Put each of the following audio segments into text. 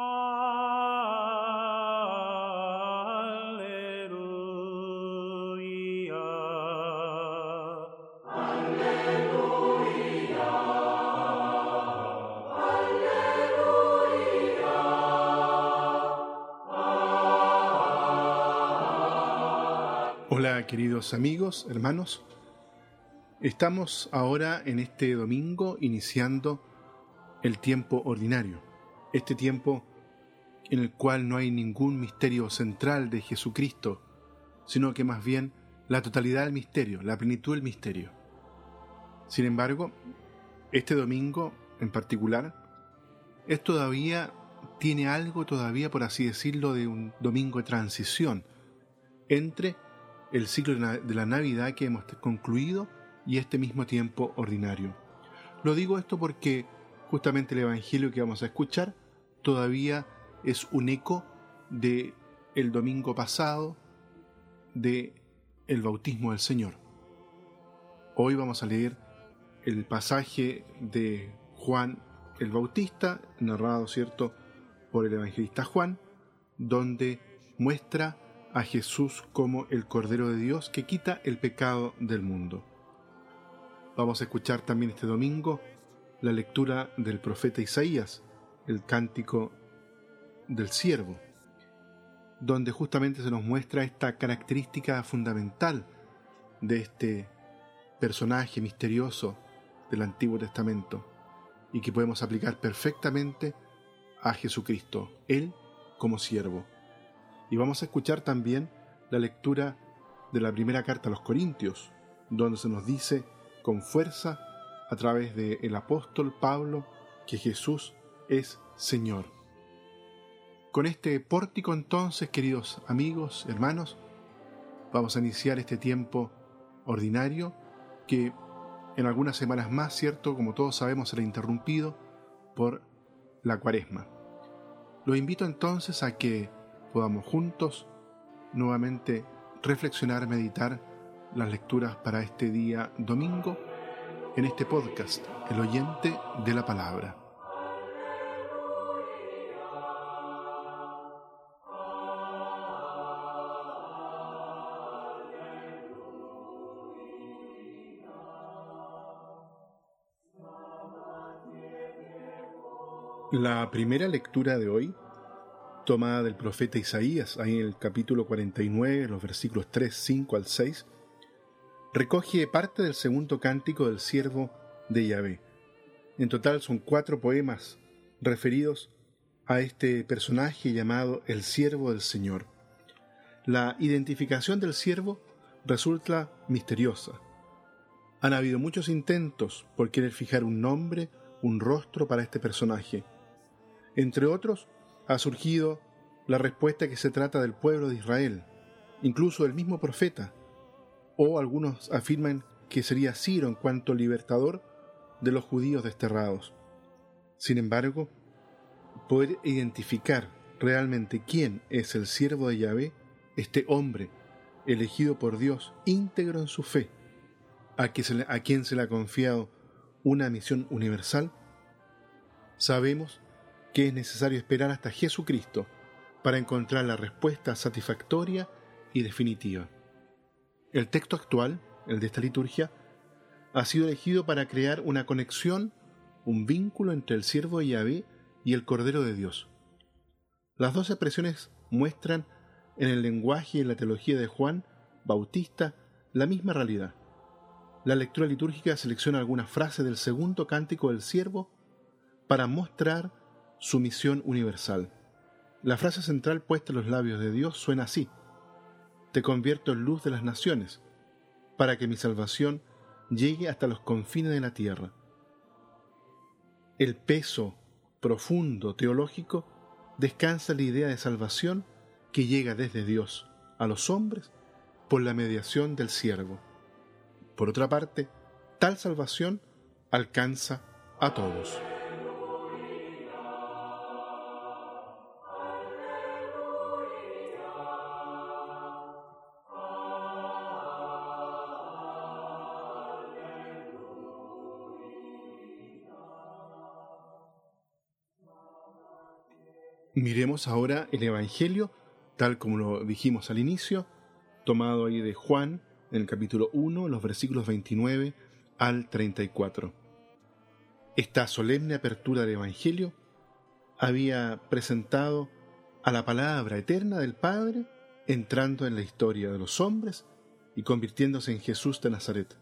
Hola queridos amigos, hermanos. Estamos ahora en este domingo iniciando el tiempo ordinario, este tiempo en el cual no hay ningún misterio central de Jesucristo, sino que más bien la totalidad del misterio, la plenitud del misterio. Sin embargo, este domingo en particular es todavía, tiene algo todavía, por así decirlo, de un domingo de transición entre el ciclo de la Navidad que hemos concluido y este mismo tiempo ordinario. Lo digo esto porque justamente el Evangelio que vamos a escuchar todavía es un eco de el domingo pasado de el bautismo del Señor. Hoy vamos a leer el pasaje de Juan el Bautista, narrado, ¿cierto?, por el evangelista Juan, donde muestra a Jesús como el Cordero de Dios que quita el pecado del mundo. Vamos a escuchar también este domingo la lectura del profeta Isaías, el cántico del siervo, donde justamente se nos muestra esta característica fundamental de este personaje misterioso del Antiguo Testamento y que podemos aplicar perfectamente a Jesucristo, Él como siervo. Y vamos a escuchar también la lectura de la primera carta a los Corintios, donde se nos dice con fuerza a través del apóstol Pablo que Jesús es Señor. Con este pórtico entonces, queridos amigos, hermanos, vamos a iniciar este tiempo ordinario que en algunas semanas más, cierto, como todos sabemos, será interrumpido por la cuaresma. Los invito entonces a que podamos juntos nuevamente reflexionar, meditar las lecturas para este día domingo en este podcast, El oyente de la palabra. La primera lectura de hoy tomada del profeta Isaías, ahí en el capítulo 49, los versículos 3, 5 al 6, recoge parte del segundo cántico del siervo de Yahvé. En total son cuatro poemas referidos a este personaje llamado el siervo del Señor. La identificación del siervo resulta misteriosa. Han habido muchos intentos por querer fijar un nombre, un rostro para este personaje. Entre otros, ha surgido la respuesta que se trata del pueblo de Israel, incluso del mismo profeta, o algunos afirman que sería Ciro en cuanto libertador de los judíos desterrados. Sin embargo, poder identificar realmente quién es el siervo de Yahvé, este hombre elegido por Dios íntegro en su fe, a, a quien se le ha confiado una misión universal, sabemos que es necesario esperar hasta Jesucristo para encontrar la respuesta satisfactoria y definitiva. El texto actual, el de esta liturgia, ha sido elegido para crear una conexión, un vínculo entre el siervo de Yahvé y el Cordero de Dios. Las dos expresiones muestran en el lenguaje y en la teología de Juan Bautista la misma realidad. La lectura litúrgica selecciona algunas frases del segundo cántico del siervo para mostrar su misión universal. La frase central puesta en los labios de Dios suena así. Te convierto en luz de las naciones, para que mi salvación llegue hasta los confines de la tierra. El peso profundo teológico descansa la idea de salvación que llega desde Dios a los hombres por la mediación del siervo. Por otra parte, tal salvación alcanza a todos. Miremos ahora el Evangelio, tal como lo dijimos al inicio, tomado ahí de Juan, en el capítulo 1, los versículos 29 al 34. Esta solemne apertura del Evangelio había presentado a la palabra eterna del Padre entrando en la historia de los hombres y convirtiéndose en Jesús de Nazaret.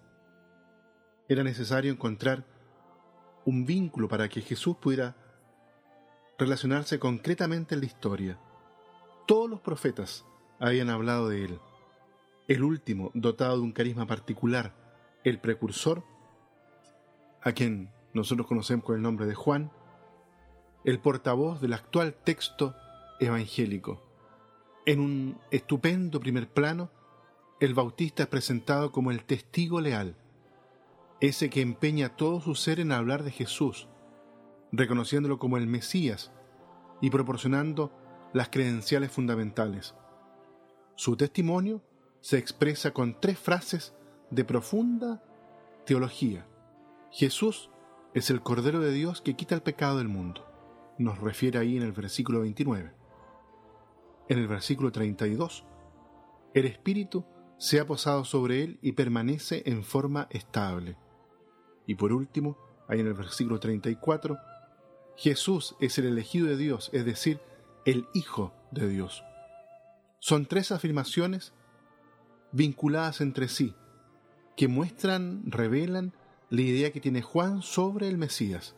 Era necesario encontrar un vínculo para que Jesús pudiera relacionarse concretamente en la historia. Todos los profetas habían hablado de él. El último, dotado de un carisma particular, el precursor, a quien nosotros conocemos con el nombre de Juan, el portavoz del actual texto evangélico. En un estupendo primer plano, el Bautista es presentado como el testigo leal, ese que empeña todo su ser en hablar de Jesús, reconociéndolo como el Mesías y proporcionando las credenciales fundamentales. Su testimonio se expresa con tres frases de profunda teología. Jesús es el Cordero de Dios que quita el pecado del mundo. Nos refiere ahí en el versículo 29. En el versículo 32, el Espíritu se ha posado sobre él y permanece en forma estable. Y por último, ahí en el versículo 34, Jesús es el elegido de Dios, es decir, el Hijo de Dios. Son tres afirmaciones vinculadas entre sí, que muestran, revelan la idea que tiene Juan sobre el Mesías.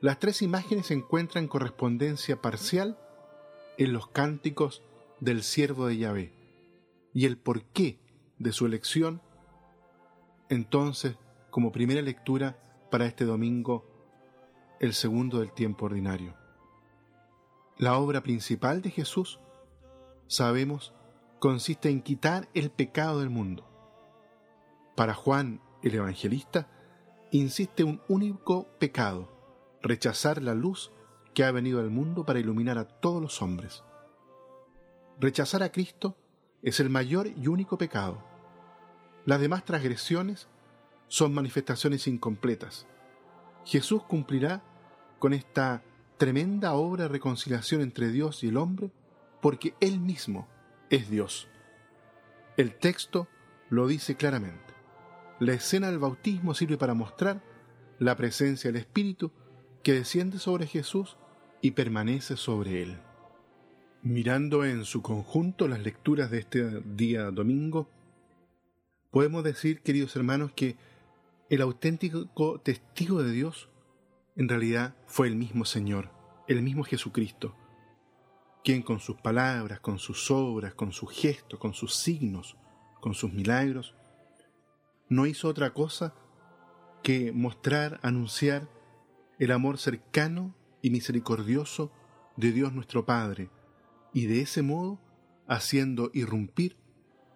Las tres imágenes encuentran correspondencia parcial en los cánticos del siervo de Yahvé y el porqué de su elección, entonces, como primera lectura para este domingo el segundo del tiempo ordinario. La obra principal de Jesús, sabemos, consiste en quitar el pecado del mundo. Para Juan el Evangelista, insiste un único pecado, rechazar la luz que ha venido al mundo para iluminar a todos los hombres. Rechazar a Cristo es el mayor y único pecado. Las demás transgresiones son manifestaciones incompletas. Jesús cumplirá con esta tremenda obra de reconciliación entre Dios y el hombre porque Él mismo es Dios. El texto lo dice claramente. La escena del bautismo sirve para mostrar la presencia del Espíritu que desciende sobre Jesús y permanece sobre él. Mirando en su conjunto las lecturas de este día domingo, podemos decir, queridos hermanos, que el auténtico testigo de Dios en realidad fue el mismo Señor, el mismo Jesucristo, quien con sus palabras, con sus obras, con sus gestos, con sus signos, con sus milagros, no hizo otra cosa que mostrar, anunciar el amor cercano y misericordioso de Dios nuestro Padre, y de ese modo haciendo irrumpir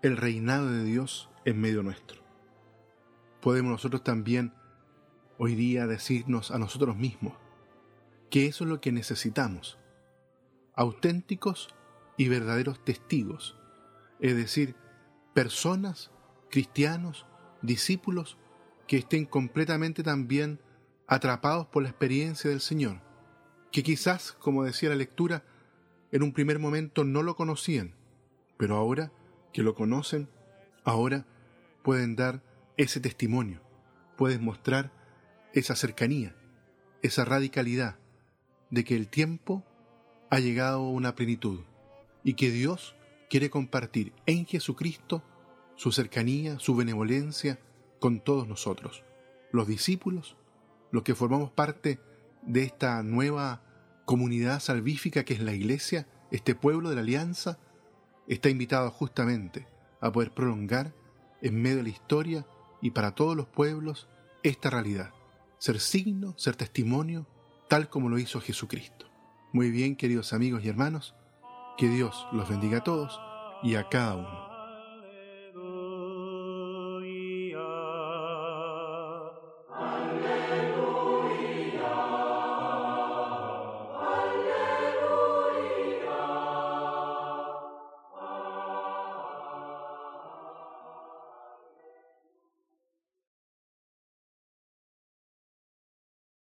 el reinado de Dios en medio nuestro. Podemos nosotros también hoy día decirnos a nosotros mismos que eso es lo que necesitamos, auténticos y verdaderos testigos, es decir, personas, cristianos, discípulos que estén completamente también atrapados por la experiencia del Señor, que quizás, como decía la lectura, en un primer momento no lo conocían, pero ahora que lo conocen, ahora pueden dar ese testimonio, pueden mostrar esa cercanía, esa radicalidad de que el tiempo ha llegado a una plenitud y que Dios quiere compartir en Jesucristo su cercanía, su benevolencia con todos nosotros, los discípulos, los que formamos parte de esta nueva comunidad salvífica que es la Iglesia, este pueblo de la Alianza, está invitado justamente a poder prolongar en medio de la historia y para todos los pueblos esta realidad ser signo, ser testimonio, tal como lo hizo Jesucristo. Muy bien, queridos amigos y hermanos, que Dios los bendiga a todos y a cada uno.